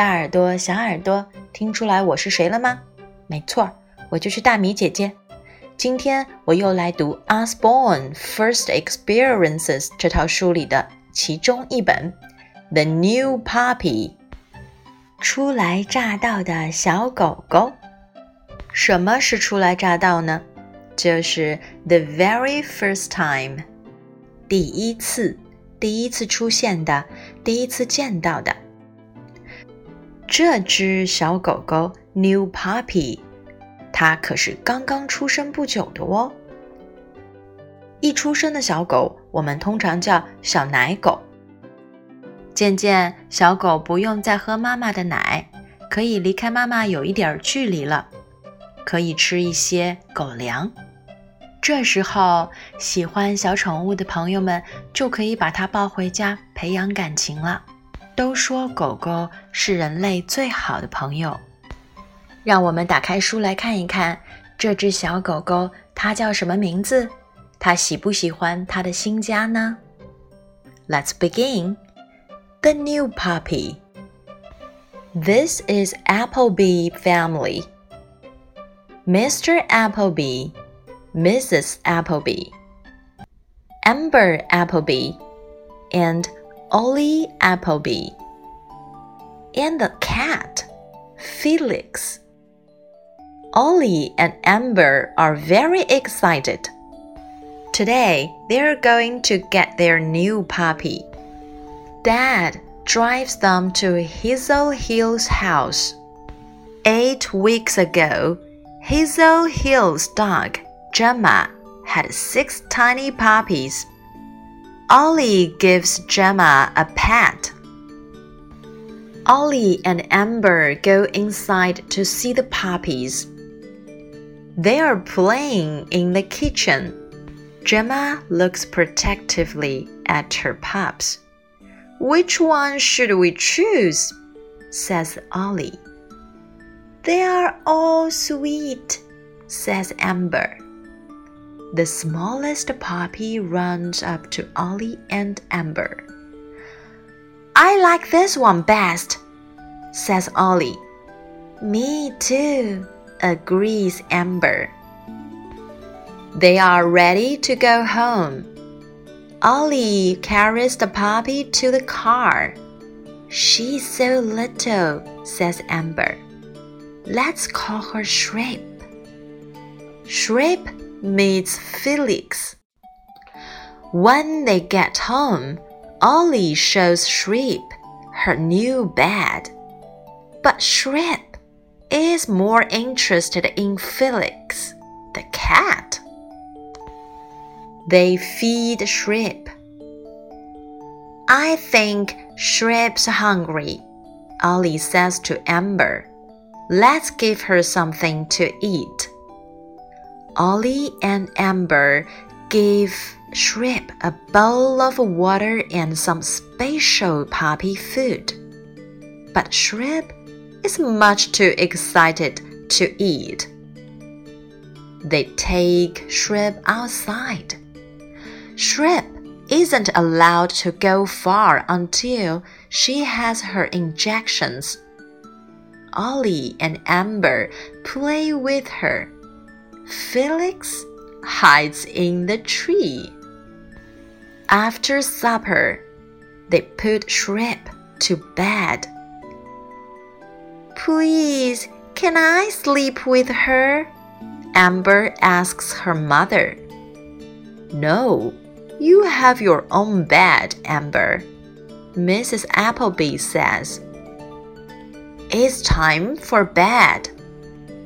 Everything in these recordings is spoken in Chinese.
大耳朵、小耳朵，听出来我是谁了吗？没错，我就是大米姐姐。今天我又来读《Osborne First Experiences》这套书里的其中一本《The New Puppy》。初来乍到的小狗狗。什么是初来乍到呢？就是 the very first time，第一次，第一次出现的，第一次见到的。这只小狗狗 New Puppy，它可是刚刚出生不久的哦。一出生的小狗，我们通常叫小奶狗。渐渐，小狗不用再喝妈妈的奶，可以离开妈妈有一点距离了，可以吃一些狗粮。这时候，喜欢小宠物的朋友们就可以把它抱回家，培养感情了。都说狗狗是人类最好的朋友，让我们打开书来看一看这只小狗狗，它叫什么名字？它喜不喜欢它的新家呢？Let's begin. The new puppy. This is Appleby family. Mr. Appleby, Mrs. Appleby, Amber Appleby, and Ollie Appleby, and the cat, Felix. Ollie and Amber are very excited. Today, they're going to get their new puppy. Dad drives them to Hazel Hill's house. Eight weeks ago, Hazel Hill's dog, Gemma, had six tiny puppies. Ollie gives Gemma a pat. Ollie and Amber go inside to see the puppies. They are playing in the kitchen. Gemma looks protectively at her pups. Which one should we choose? says Ollie. They are all sweet, says Amber. The smallest puppy runs up to Ollie and Amber. I like this one best, says Ollie. Me too, agrees Amber. They are ready to go home. Ollie carries the puppy to the car. She's so little, says Amber. Let's call her Shrimp. Shrimp meets Felix. When they get home, Ollie shows Shrimp her new bed. But Shrimp is more interested in Felix, the cat. They feed Shrimp. I think Shrimp's hungry, Ollie says to Amber. Let's give her something to eat. Ollie and Amber give Shrimp a bowl of water and some special puppy food. But Shrimp is much too excited to eat. They take Shrimp outside. Shrimp isn't allowed to go far until she has her injections. Ollie and Amber play with her. Felix hides in the tree. After supper, they put Shrimp to bed. Please, can I sleep with her? Amber asks her mother. No, you have your own bed, Amber, Mrs. Appleby says. It's time for bed.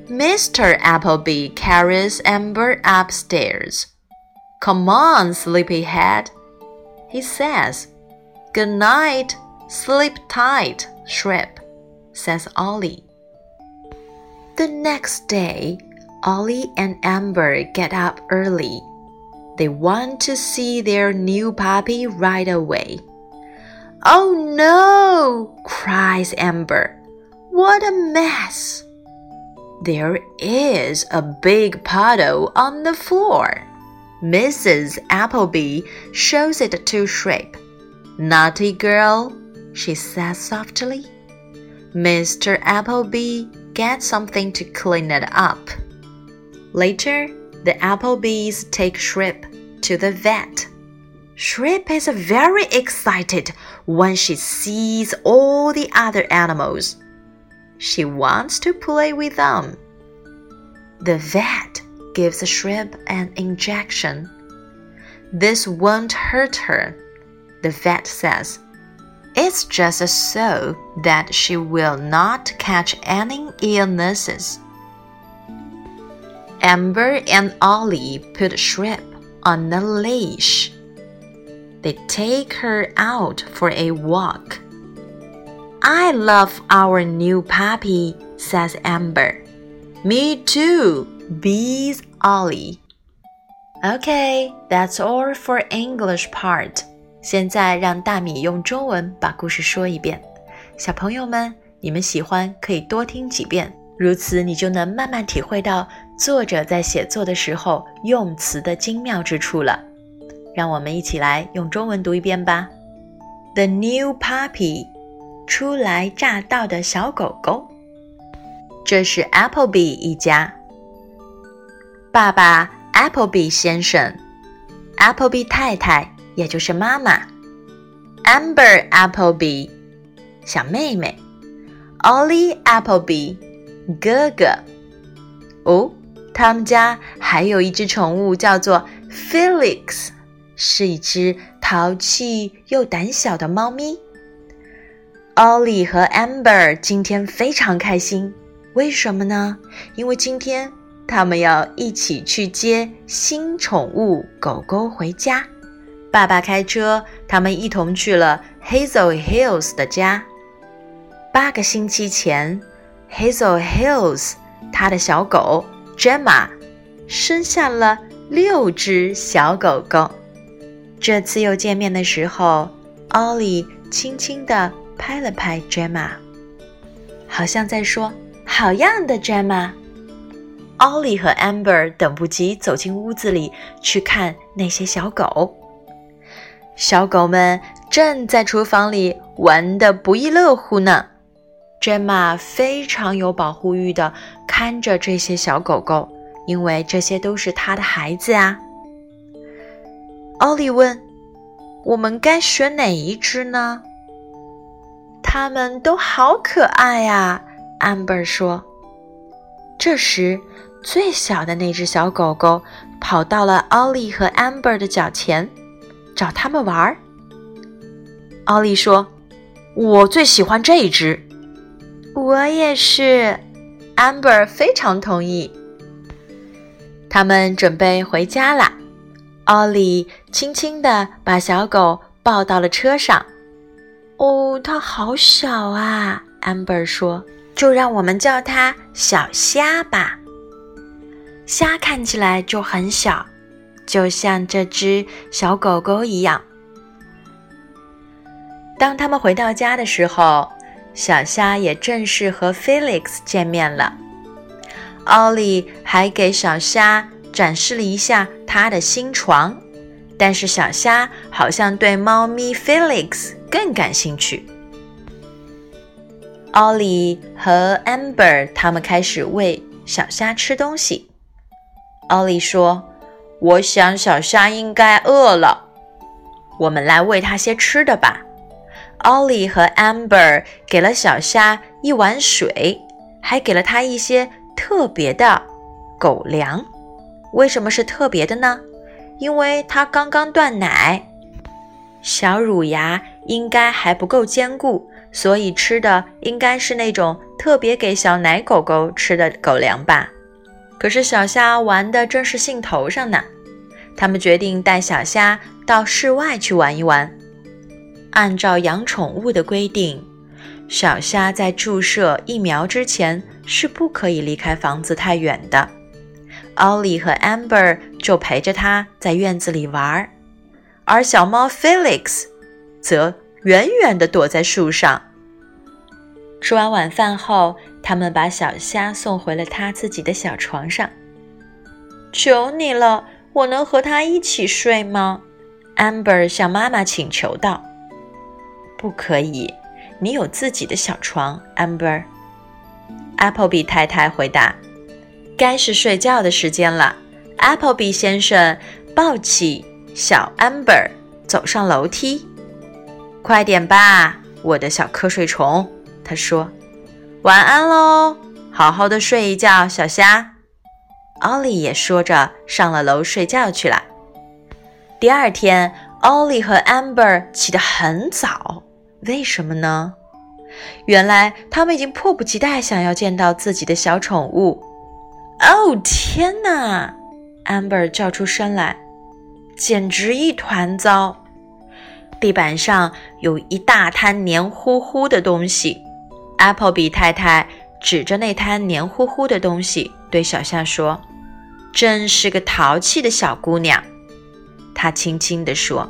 Mr. Appleby carries Amber upstairs. Come on, sleepyhead, he says. Good night, sleep tight, Shrimp, says Ollie. The next day, Ollie and Amber get up early. They want to see their new puppy right away. Oh no! cries Amber. What a mess! There is a big puddle on the floor. Mrs. Appleby shows it to Shrimp. Naughty girl, she says softly. Mr. Appleby get something to clean it up. Later, the Applebees take Shrip to the vet. Shrip is very excited when she sees all the other animals. She wants to play with them. The vet gives Shrimp an injection. This won't hurt her, the vet says. It's just so that she will not catch any illnesses. Amber and Ollie put Shrimp on a leash. They take her out for a walk. I love our new puppy, says Amber. Me too, bees Ollie. Okay, that's all for English part. 现在让大米用中文把故事说一遍。小朋友们，你们喜欢可以多听几遍，如此你就能慢慢体会到作者在写作的时候用词的精妙之处了。让我们一起来用中文读一遍吧。The new puppy，初来乍到的小狗狗。这是 Appleby 一家。爸爸 Appleby 先生，Appleby 太太，也就是妈妈，Amber Appleby 小妹妹，Ollie Appleby 哥哥。哦，他们家还有一只宠物，叫做 Felix。是一只淘气又胆小的猫咪。Ollie 和 Amber 今天非常开心，为什么呢？因为今天他们要一起去接新宠物狗狗回家。爸爸开车，他们一同去了 Hazel Hills 的家。八个星期前，Hazel Hills 他的小狗 Gemma 生下了六只小狗狗。这次又见面的时候，奥利轻轻地拍了拍 Gemma，好像在说：“好样的，Gemma。”奥利和 Amber 等不及走进屋子里去看那些小狗。小狗们正在厨房里玩得不亦乐乎呢。Gemma 非常有保护欲地看着这些小狗狗，因为这些都是她的孩子啊。奥利问：“我们该选哪一只呢？”它们都好可爱呀，Amber 说。这时，最小的那只小狗狗跑到了奥利和 Amber 的脚前，找他们玩儿。奥利说：“我最喜欢这一只。”我也是，Amber 非常同意。他们准备回家啦。奥利轻轻地把小狗抱到了车上。哦，它好小啊，Amber 说：“就让我们叫它小虾吧。”虾看起来就很小，就像这只小狗狗一样。当他们回到家的时候，小虾也正式和 Felix 见面了。奥利还给小虾。展示了一下他的新床，但是小虾好像对猫咪 Felix 更感兴趣。奥利和 Amber 他们开始喂小虾吃东西。奥利说：“我想小虾应该饿了，我们来喂它些吃的吧。”奥利和 Amber 给了小虾一碗水，还给了它一些特别的狗粮。为什么是特别的呢？因为它刚刚断奶，小乳牙应该还不够坚固，所以吃的应该是那种特别给小奶狗狗吃的狗粮吧。可是小虾玩的正是兴头上呢，他们决定带小虾到室外去玩一玩。按照养宠物的规定，小虾在注射疫苗之前是不可以离开房子太远的。奥利和 Amber 就陪着他在院子里玩，而小猫 Felix 则远远地躲在树上。吃完晚饭后，他们把小虾送回了他自己的小床上。求你了，我能和他一起睡吗？Amber 向妈妈请求道。“不可以，你有自己的小床，Amber。Appleby 太太回答：“该是睡觉的时间了。”Appleby 先生抱起小 Amber，走上楼梯。“快点吧，我的小瞌睡虫。”他说。“晚安喽，好好的睡一觉，小虾。”奥利也说着上了楼睡觉去了。第二天奥利和 Amber 起得很早，为什么呢？原来他们已经迫不及待想要见到自己的小宠物。哦，天哪！Amber 叫出声来，简直一团糟。地板上有一大滩黏糊糊的东西。Appleby 太太指着那滩黏糊糊的东西对小象说：“真是个淘气的小姑娘。”他轻轻地说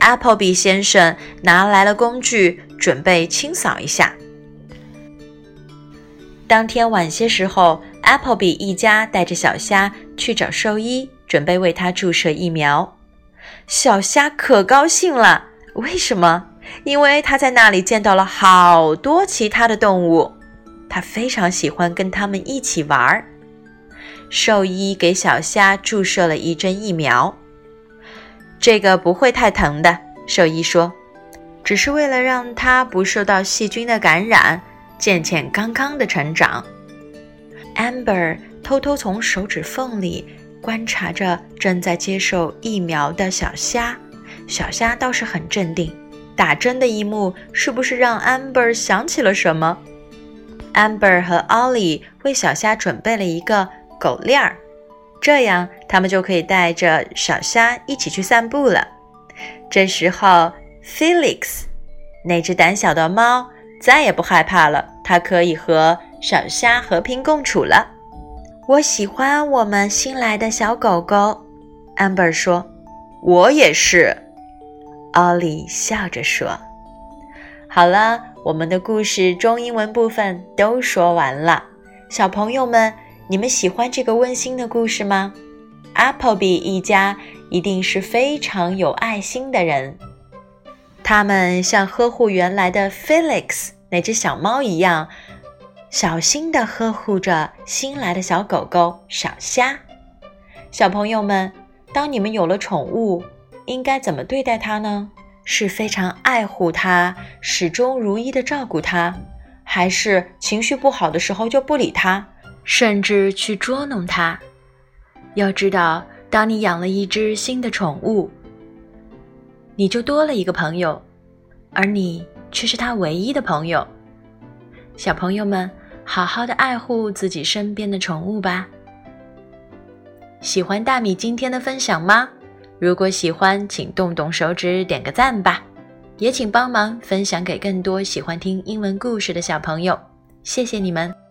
：“Appleby 先生拿来了工具。”准备清扫一下。当天晚些时候，Appleby 一家带着小虾去找兽医，准备为它注射疫苗。小虾可高兴了，为什么？因为它在那里见到了好多其他的动物，它非常喜欢跟它们一起玩儿。兽医给小虾注射了一针疫苗，这个不会太疼的，兽医说。只是为了让它不受到细菌的感染，健健康康的成长。Amber 偷偷从手指缝里观察着正在接受疫苗的小虾，小虾倒是很镇定。打针的一幕是不是让 Amber 想起了什么？Amber 和 Ollie 为小虾准备了一个狗链儿，这样他们就可以带着小虾一起去散步了。这时候。Felix，那只胆小的猫再也不害怕了，它可以和小虾和平共处了。我喜欢我们新来的小狗狗，Amber 说。我也是，奥利笑着说。好了，我们的故事中英文部分都说完了。小朋友们，你们喜欢这个温馨的故事吗？Appleby 一家一定是非常有爱心的人。他们像呵护原来的 Felix 那只小猫一样，小心地呵护着新来的小狗狗小虾。小朋友们，当你们有了宠物，应该怎么对待它呢？是非常爱护它，始终如一地照顾它，还是情绪不好的时候就不理它，甚至去捉弄它？要知道，当你养了一只新的宠物，你就多了一个朋友，而你却是他唯一的朋友。小朋友们，好好的爱护自己身边的宠物吧。喜欢大米今天的分享吗？如果喜欢，请动动手指点个赞吧，也请帮忙分享给更多喜欢听英文故事的小朋友。谢谢你们。